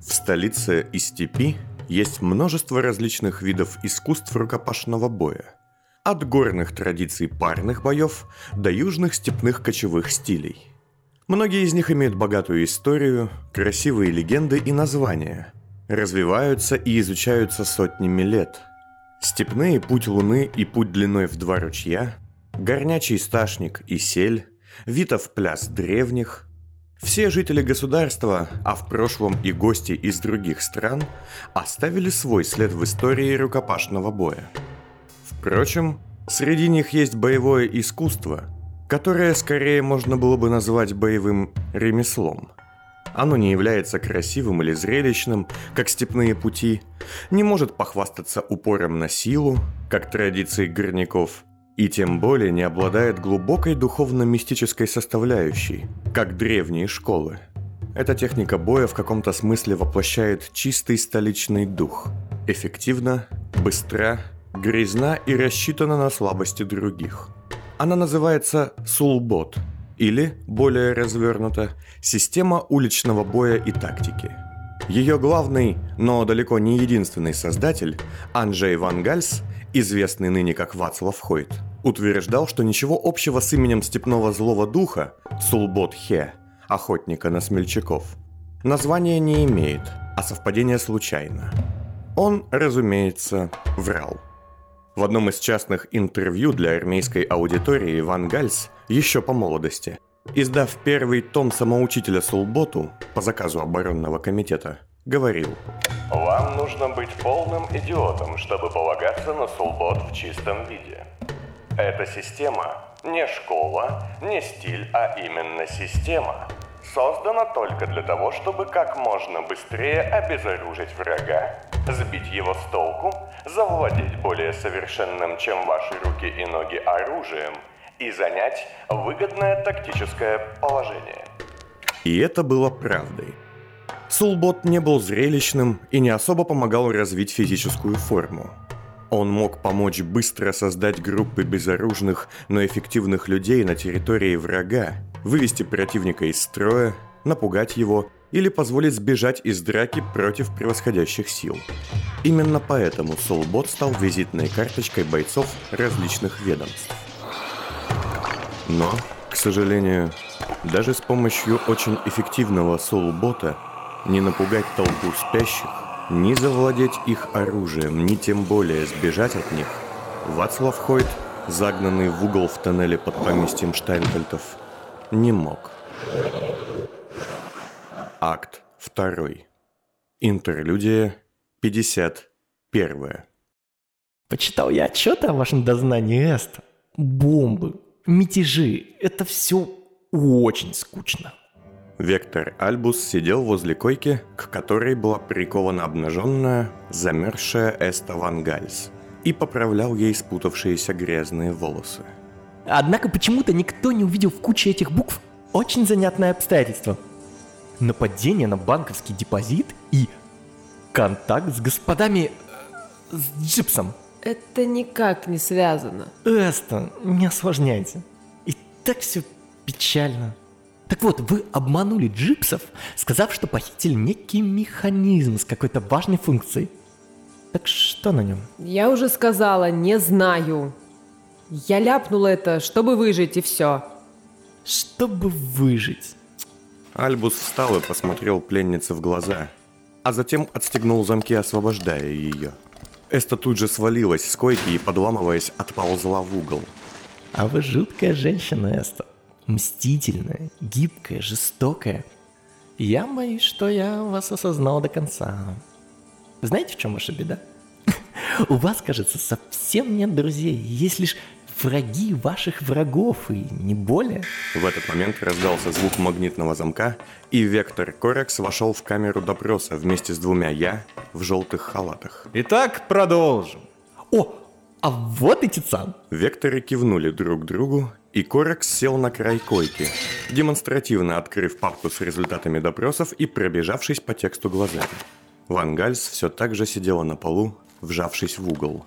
В столице и степи есть множество различных видов искусств рукопашного боя. От горных традиций парных боев до южных степных кочевых стилей. Многие из них имеют богатую историю, красивые легенды и названия, развиваются и изучаются сотнями лет. Степные путь луны и путь длиной в два ручья, горнячий сташник и сель, Витов пляс древних. Все жители государства, а в прошлом и гости из других стран, оставили свой след в истории рукопашного боя. Впрочем, среди них есть боевое искусство, которое скорее можно было бы назвать боевым ремеслом. Оно не является красивым или зрелищным, как степные пути, не может похвастаться упором на силу, как традиции горняков – и тем более не обладает глубокой духовно-мистической составляющей, как древние школы. Эта техника боя в каком-то смысле воплощает чистый столичный дух. Эффективна, быстра, грязна и рассчитана на слабости других. Она называется сулбот, или, более развернуто, система уличного боя и тактики. Ее главный, но далеко не единственный создатель, Анджей Ван Гальс, известный ныне как Вацлав Хойт, утверждал, что ничего общего с именем степного злого духа Сулбот-Хе, охотника на смельчаков, название не имеет, а совпадение случайно. Он, разумеется, врал. В одном из частных интервью для армейской аудитории Ван Гальс, еще по молодости, издав первый том самоучителя Сулботу по заказу оборонного комитета, говорил «Вам нужно быть полным идиотом, чтобы полагаться на Сулбот в чистом виде. Эта система не школа, не стиль, а именно система. Создана только для того, чтобы как можно быстрее обезоружить врага, сбить его с толку, завладеть более совершенным, чем ваши руки и ноги оружием и занять выгодное тактическое положение. И это было правдой. Сулбот не был зрелищным и не особо помогал развить физическую форму. Он мог помочь быстро создать группы безоружных, но эффективных людей на территории врага, вывести противника из строя, напугать его или позволить сбежать из драки против превосходящих сил. Именно поэтому Soulbot стал визитной карточкой бойцов различных ведомств. Но, к сожалению, даже с помощью очень эффективного Soulbot не напугать толпу спящих ни завладеть их оружием, ни тем более сбежать от них, Вацлав Хойт, загнанный в угол в тоннеле под поместьем Штайнфельтов, не мог. Акт 2. Интерлюдия 51. Почитал я отчеты о вашем дознании Эста. Бомбы, мятежи – это все очень скучно. Вектор Альбус сидел возле койки, к которой была прикована обнаженная, замерзшая Эста Ван Гальс, и поправлял ей спутавшиеся грязные волосы. Однако почему-то никто не увидел в куче этих букв очень занятное обстоятельство. Нападение на банковский депозит и контакт с господами... Э, с Джипсом. Это никак не связано. Эста, не осложняйте. И так все печально. Так вот, вы обманули джипсов, сказав, что похитили некий механизм с какой-то важной функцией. Так что на нем? Я уже сказала, не знаю. Я ляпнула это, чтобы выжить, и все. Чтобы выжить. Альбус встал и посмотрел пленнице в глаза, а затем отстегнул замки, освобождая ее. Эста тут же свалилась с койки и, подламываясь, отползла в угол. А вы жуткая женщина, Эста мстительная, гибкая, жестокая. Я боюсь, что я вас осознал до конца. Знаете, в чем ваша беда? У вас, кажется, совсем нет друзей. Есть лишь враги ваших врагов, и не более. В этот момент раздался звук магнитного замка, и Вектор Корекс вошел в камеру допроса вместе с двумя «я» в желтых халатах. Итак, продолжим. О, а вот и Тицан. Векторы кивнули друг другу, и Корекс сел на край койки, демонстративно открыв папку с результатами допросов и пробежавшись по тексту глазами. Ван Гальс все так же сидела на полу, вжавшись в угол.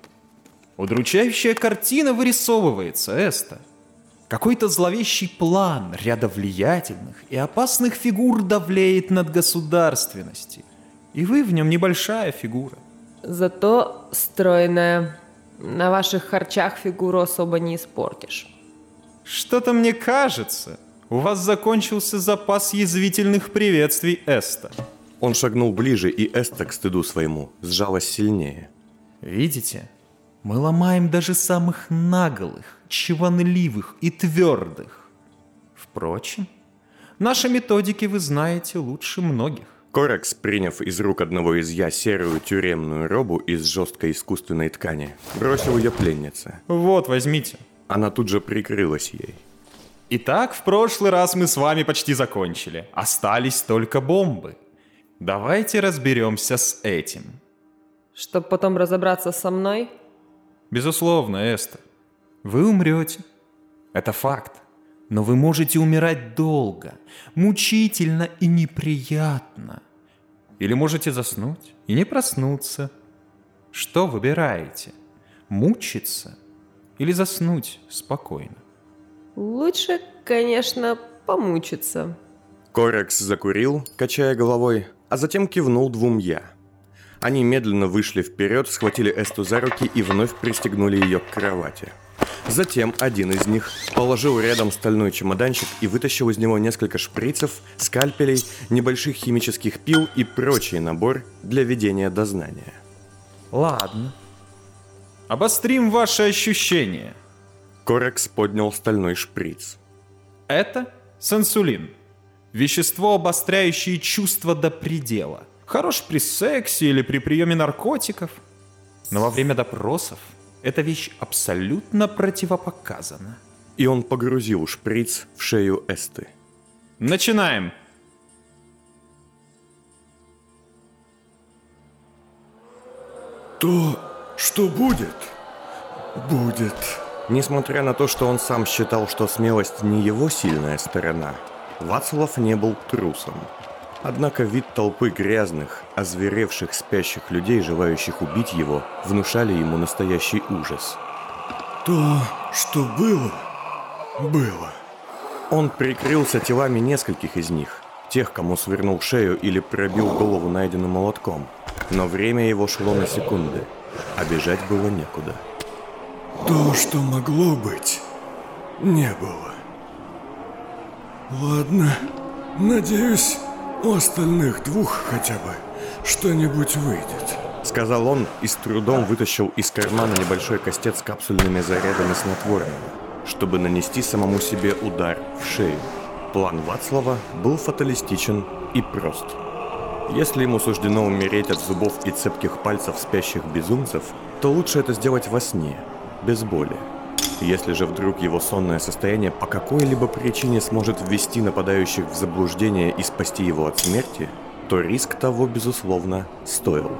Удручающая картина вырисовывается, Эста. Какой-то зловещий план ряда влиятельных и опасных фигур давлеет над государственностью. И вы в нем небольшая фигура. Зато стройная. На ваших харчах фигуру особо не испортишь. Что-то мне кажется, у вас закончился запас язвительных приветствий, Эста. Он шагнул ближе, и Эста к стыду своему сжалась сильнее. Видите? Мы ломаем даже самых наголых, чванливых и твердых. Впрочем, наши методики вы знаете лучше многих. Корекс, приняв из рук одного из я серую тюремную робу из жесткой искусственной ткани, бросил ее пленнице. Вот, возьмите. Она тут же прикрылась ей. Итак, в прошлый раз мы с вами почти закончили. Остались только бомбы. Давайте разберемся с этим. Чтоб потом разобраться со мной? Безусловно, Эстер. Вы умрете. Это факт. Но вы можете умирать долго, мучительно и неприятно. Или можете заснуть и не проснуться. Что выбираете? Мучиться или заснуть спокойно? Лучше, конечно, помучиться. Корекс закурил, качая головой, а затем кивнул двум я. Они медленно вышли вперед, схватили Эсту за руки и вновь пристегнули ее к кровати. Затем один из них положил рядом стальной чемоданчик и вытащил из него несколько шприцев, скальпелей, небольших химических пил и прочий набор для ведения дознания. Ладно. Обострим ваши ощущения. Корекс поднял стальной шприц. Это сенсулин. Вещество, обостряющее чувства до предела. Хорош при сексе или при приеме наркотиков. Но во время допросов эта вещь абсолютно противопоказана. И он погрузил шприц в шею Эсты. Начинаем. То, что будет, будет. Несмотря на то, что он сам считал, что смелость не его сильная сторона, Вацлав не был трусом. Однако вид толпы грязных, озверевших спящих людей, желающих убить его, внушали ему настоящий ужас. То, что было, было. Он прикрылся телами нескольких из них, тех, кому свернул шею или пробил голову найденным молотком. Но время его шло на секунды, а бежать было некуда. То, что могло быть, не было. Ладно, надеюсь, у остальных двух хотя бы что-нибудь выйдет. Сказал он и с трудом вытащил из кармана небольшой кастет с капсульными зарядами снотворного, чтобы нанести самому себе удар в шею. План Вацлава был фаталистичен и прост. Если ему суждено умереть от зубов и цепких пальцев спящих безумцев, то лучше это сделать во сне, без боли. Если же вдруг его сонное состояние по какой-либо причине сможет ввести нападающих в заблуждение и спасти его от смерти, то риск того, безусловно, стоил.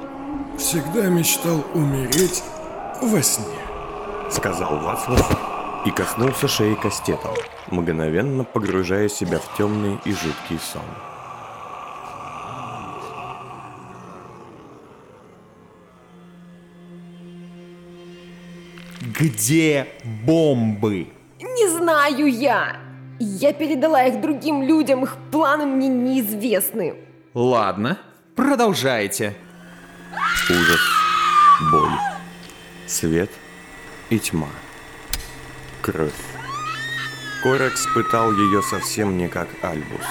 Всегда мечтал умереть во сне. Сказал Вацлав и коснулся шеи кастетом, мгновенно погружая себя в темный и жуткий сон. Где бомбы? Не знаю я. Я передала их другим людям, их планы мне неизвестны. Ладно, продолжайте. Ужас, боль, свет и тьма. Кровь. Корекс пытал ее совсем не как Альбус.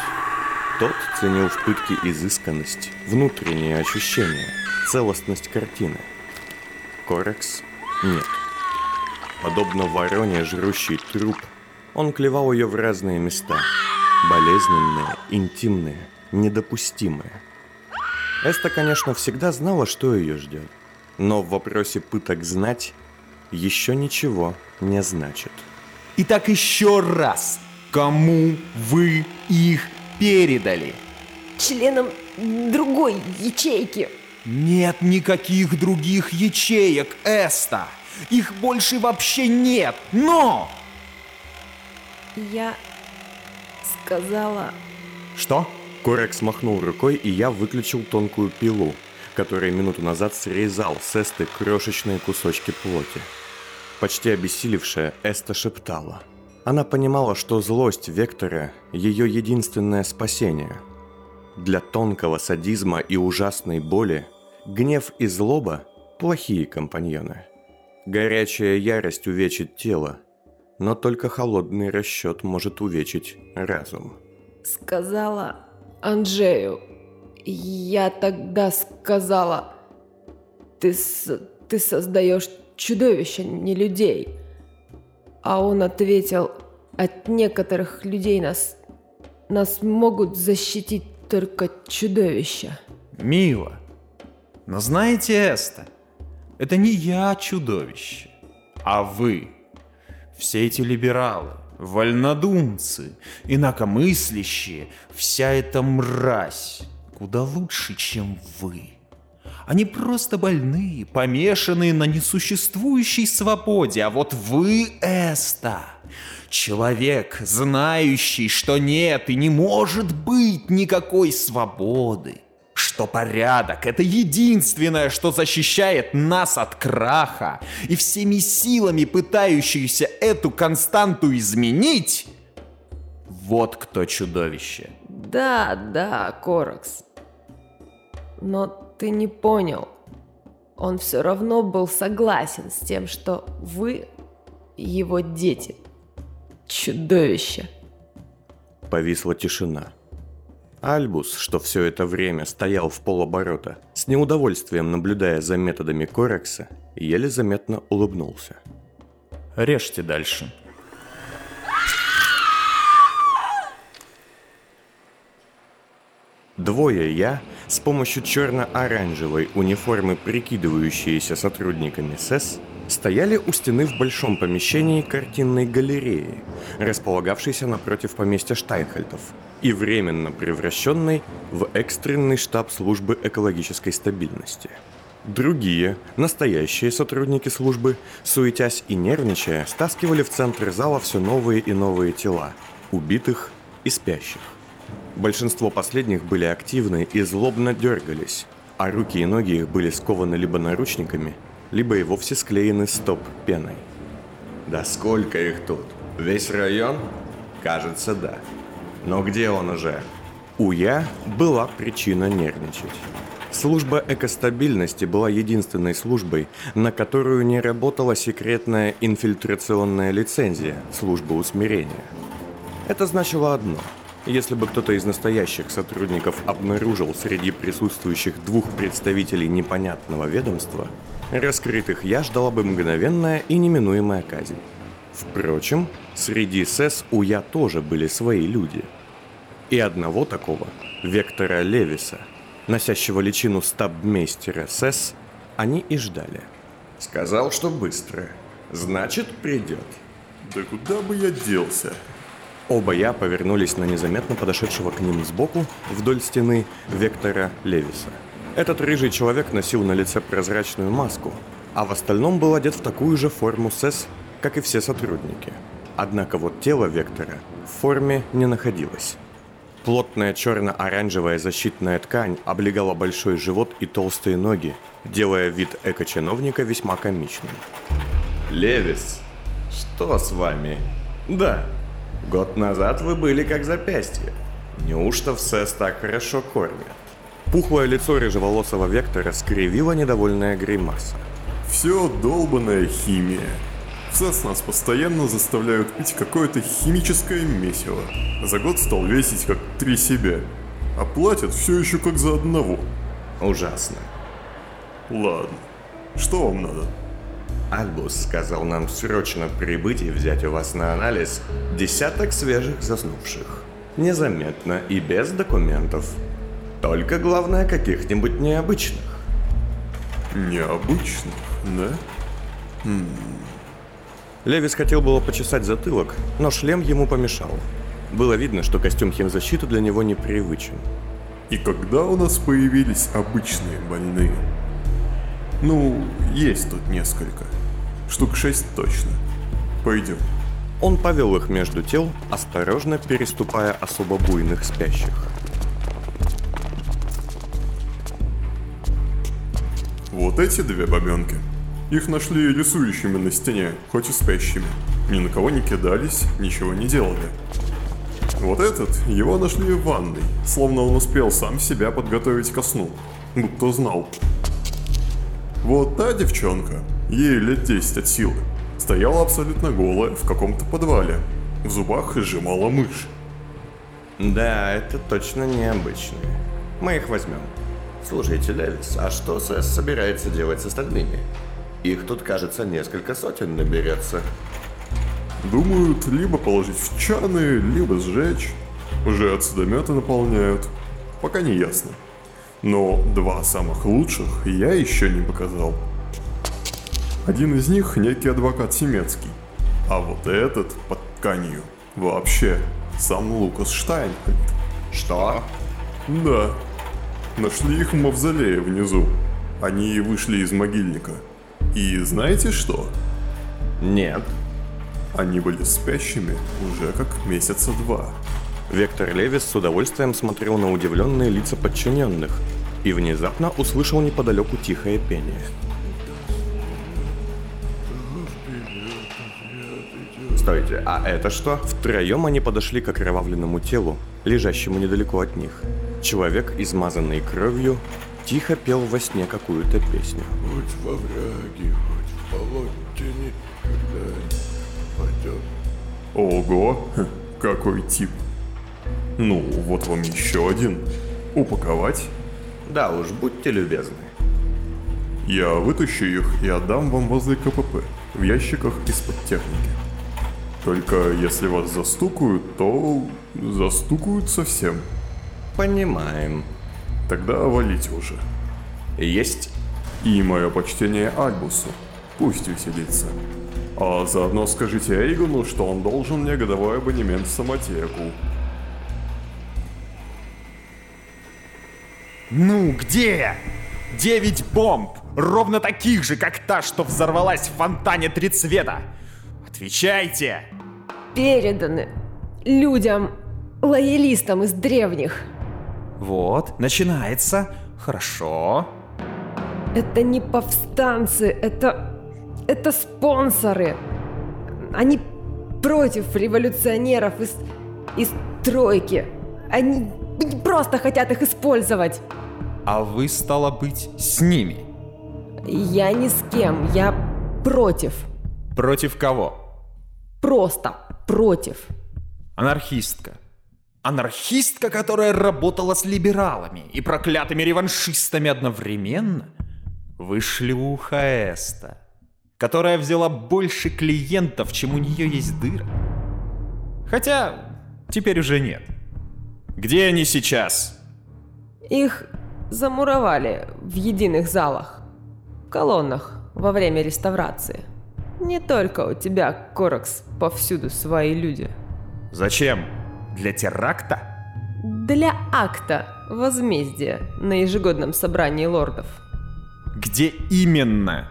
Тот ценил в пытке изысканность, внутренние ощущения, целостность картины. Корекс – нет. Подобно вороне, жрущий труп, он клевал ее в разные места. Болезненные, интимные, недопустимые. Эста, конечно, всегда знала, что ее ждет. Но в вопросе пыток знать еще ничего не значит. Итак, еще раз. Кому вы их передали? Членам другой ячейки. Нет никаких других ячеек, Эста. Их больше вообще нет. Но... Я сказала... Что? Корекс махнул рукой, и я выключил тонкую пилу, которая минуту назад срезал с Эсты крошечные кусочки плоти. Почти обессилевшая, Эста шептала. Она понимала, что злость Вектора – ее единственное спасение. Для тонкого садизма и ужасной боли гнев и злоба – плохие компаньоны. Горячая ярость увечит тело, но только холодный расчет может увечить разум. Сказала Анжею. Я тогда сказала, ты, ты создаешь чудовища, не людей. А он ответил, от некоторых людей нас, нас могут защитить только чудовища. Мило. Но знаете, Эста, это не я чудовище, а вы. Все эти либералы, вольнодумцы, инакомыслящие, вся эта мразь куда лучше, чем вы. Они просто больные, помешанные на несуществующей свободе, а вот вы, Эста, человек, знающий, что нет и не может быть никакой свободы, что порядок — это единственное, что защищает нас от краха, и всеми силами пытающиеся эту константу изменить, вот кто чудовище. Да, да, Коракс. Но ты не понял. Он все равно был согласен с тем, что вы его дети. Чудовище. Повисла тишина. Альбус, что все это время стоял в полоборота, с неудовольствием наблюдая за методами Корекса, еле заметно улыбнулся. Режьте дальше. Двое я с помощью черно-оранжевой униформы, прикидывающиеся сотрудниками СЭС, стояли у стены в большом помещении картинной галереи, располагавшейся напротив поместья Штайнхальтов и временно превращенной в экстренный штаб службы экологической стабильности. Другие, настоящие сотрудники службы, суетясь и нервничая, стаскивали в центр зала все новые и новые тела, убитых и спящих. Большинство последних были активны и злобно дергались, а руки и ноги их были скованы либо наручниками, либо и вовсе склеены стоп пеной. Да сколько их тут? Весь район? Кажется, да. Но где он уже? У Я была причина нервничать. Служба экостабильности была единственной службой, на которую не работала секретная инфильтрационная лицензия службы усмирения. Это значило одно – если бы кто-то из настоящих сотрудников обнаружил среди присутствующих двух представителей непонятного ведомства, раскрытых я ждала бы мгновенная и неминуемая казнь. Впрочем, среди СЭС у я тоже были свои люди. И одного такого, Вектора Левиса, носящего личину стабмейстера СЭС, они и ждали. Сказал, что быстро. Значит, придет. Да куда бы я делся? Оба я повернулись на незаметно подошедшего к ним сбоку, вдоль стены, Вектора Левиса. Этот рыжий человек носил на лице прозрачную маску, а в остальном был одет в такую же форму СЭС, как и все сотрудники. Однако вот тело Вектора в форме не находилось. Плотная черно-оранжевая защитная ткань облегала большой живот и толстые ноги, делая вид эко-чиновника весьма комичным. «Левис, что с вами?» «Да, Год назад вы были как запястье. Неужто в СЭС так хорошо кормят? Пухлое лицо рыжеволосого Вектора скривило недовольная гримаса. Все долбанная химия. В СЭС нас постоянно заставляют пить какое-то химическое месиво. За год стал весить как три себя. А платят все еще как за одного. Ужасно. Ладно. Что вам надо? Альбус сказал нам срочно прибыть и взять у вас на анализ десяток свежих заснувших. Незаметно и без документов. Только главное каких-нибудь необычных. Необычных, да? Левис хотел было почесать затылок, но шлем ему помешал. Было видно, что костюм химзащиты для него непривычен. И когда у нас появились обычные больные? Ну, есть тут несколько. Штук шесть точно. Пойдем. Он повел их между тел, осторожно переступая особо буйных спящих. Вот эти две бабенки. Их нашли рисующими на стене, хоть и спящими. Ни на кого не кидались, ничего не делали. Вот этот, его нашли в ванной, словно он успел сам себя подготовить ко сну, будто знал. Вот та девчонка, ей лет 10 от силы, стояла абсолютно голая в каком-то подвале. В зубах сжимала мышь. Да, это точно необычные. Мы их возьмем. Слушайте, Левис, а что СС собирается делать с остальными? Их тут, кажется, несколько сотен наберется. Думают, либо положить в чаны, либо сжечь. Уже от судомета наполняют. Пока не ясно. Но два самых лучших я еще не показал. Один из них некий адвокат Семецкий. А вот этот под тканью вообще сам Лукас Штайнхальд. Что? Да. Нашли их в мавзолее внизу. Они вышли из могильника. И знаете что? Нет. Они были спящими уже как месяца два. Вектор Левис с удовольствием смотрел на удивленные лица подчиненных и внезапно услышал неподалеку тихое пение. Стойте, а это что? Втроем они подошли к окровавленному телу, лежащему недалеко от них. Человек, измазанный кровью, тихо пел во сне какую-то песню. Хоть во враге, хоть в болоте никогда не пойдет. Ого, какой тип. Ну, вот вам еще один. Упаковать? Да уж, будьте любезны. Я вытащу их и отдам вам возле КПП, в ящиках из-под техники. Только если вас застукают, то застукают совсем. Понимаем. Тогда валите уже. Есть И мое почтение Альбусу. Пусть веселится. А заодно скажите Эйгону, что он должен мне годовой абонемент в самотеку. Ну, где? Девять бомб, ровно таких же, как та, что взорвалась в фонтане три цвета. Отвечайте! Переданы людям, лоялистам из древних. Вот, начинается. Хорошо. Это не повстанцы, это... Это спонсоры. Они против революционеров из... из тройки. Они просто хотят их использовать. А вы, стало быть, с ними. Я ни с кем, я против. Против кого? Просто против. Анархистка. Анархистка, которая работала с либералами и проклятыми реваншистами одновременно? Вы шлюха Эста, которая взяла больше клиентов, чем у нее есть дыра. Хотя, теперь уже нет. Где они сейчас? Их замуровали в единых залах, в колоннах во время реставрации. Не только у тебя, Коракс, повсюду свои люди. Зачем? Для теракта? Для акта возмездия на ежегодном собрании лордов. Где именно?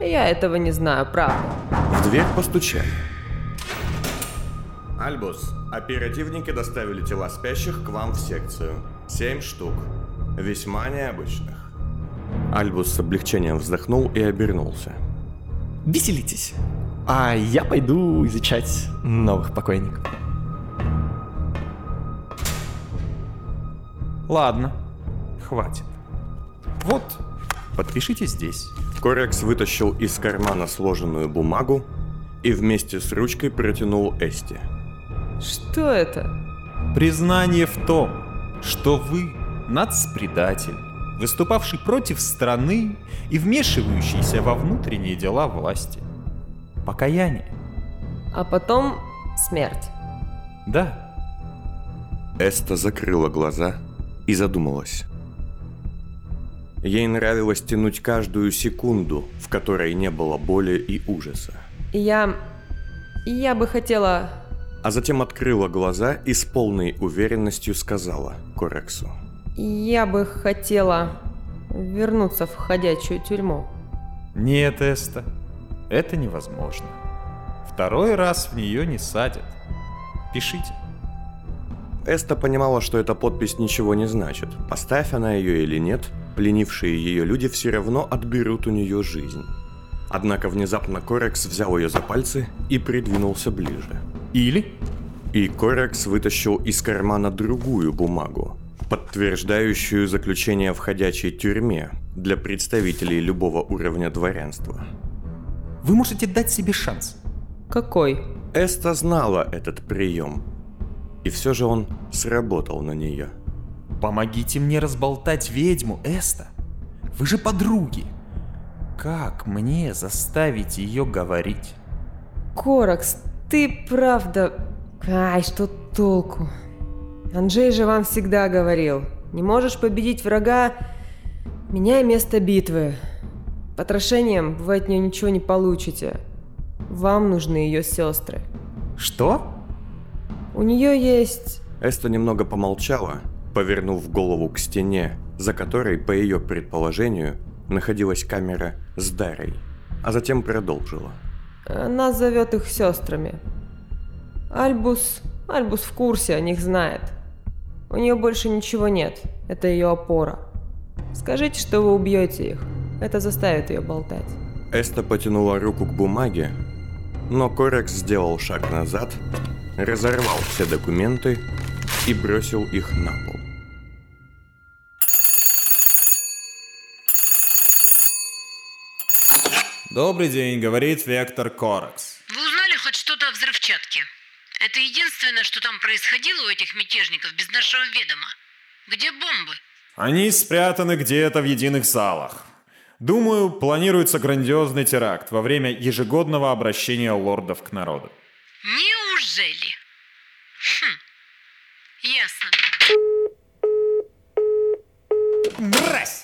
Я этого не знаю, правда. В дверь постучали. Альбус, оперативники доставили тела спящих к вам в секцию. Семь штук. Весьма необычных. Альбус с облегчением вздохнул и обернулся. Веселитесь. А я пойду изучать новых покойников. Ладно, хватит. Вот, подпишите здесь. Корекс вытащил из кармана сложенную бумагу и вместе с ручкой протянул Эсти. Что это? Признание в том, что вы нацпредатель, выступавший против страны и вмешивающийся во внутренние дела власти. Покаяние. А потом смерть. Да, Эста закрыла глаза и задумалась. Ей нравилось тянуть каждую секунду, в которой не было боли и ужаса. Я... Я бы хотела... А затем открыла глаза и с полной уверенностью сказала Корексу. Я бы хотела вернуться в ходячую тюрьму. нет, Эста, это невозможно. Второй раз в нее не садят. Пишите. Эста понимала, что эта подпись ничего не значит. Поставь она ее или нет, пленившие ее люди все равно отберут у нее жизнь. Однако внезапно Корекс взял ее за пальцы и придвинулся ближе. Или? И Корекс вытащил из кармана другую бумагу, подтверждающую заключение в ходячей тюрьме для представителей любого уровня дворянства. Вы можете дать себе шанс. Какой? Эста знала этот прием, и все же он сработал на нее. Помогите мне разболтать ведьму, Эста. Вы же подруги. Как мне заставить ее говорить? Коракс, ты правда... Ай, что толку? Анджей же вам всегда говорил, не можешь победить врага, меняй место битвы. Потрошением вы от нее ничего не получите. Вам нужны ее сестры. Что? У нее есть... Эста немного помолчала, повернув голову к стене, за которой, по ее предположению, находилась камера с Дарой, а затем продолжила. Она зовет их сестрами. Альбус... Альбус в курсе, о них знает. У нее больше ничего нет. Это ее опора. Скажите, что вы убьете их. Это заставит ее болтать. Эста потянула руку к бумаге, но Корекс сделал шаг назад, разорвал все документы и бросил их на пол. Добрый день, говорит Вектор Коракс. Вы узнали хоть что-то о взрывчатке? Это единственное, что там происходило у этих мятежников без нашего ведома. Где бомбы? Они спрятаны где-то в единых залах. Думаю, планируется грандиозный теракт во время ежегодного обращения лордов к народу. Неужели? Хм, ясно. Брось!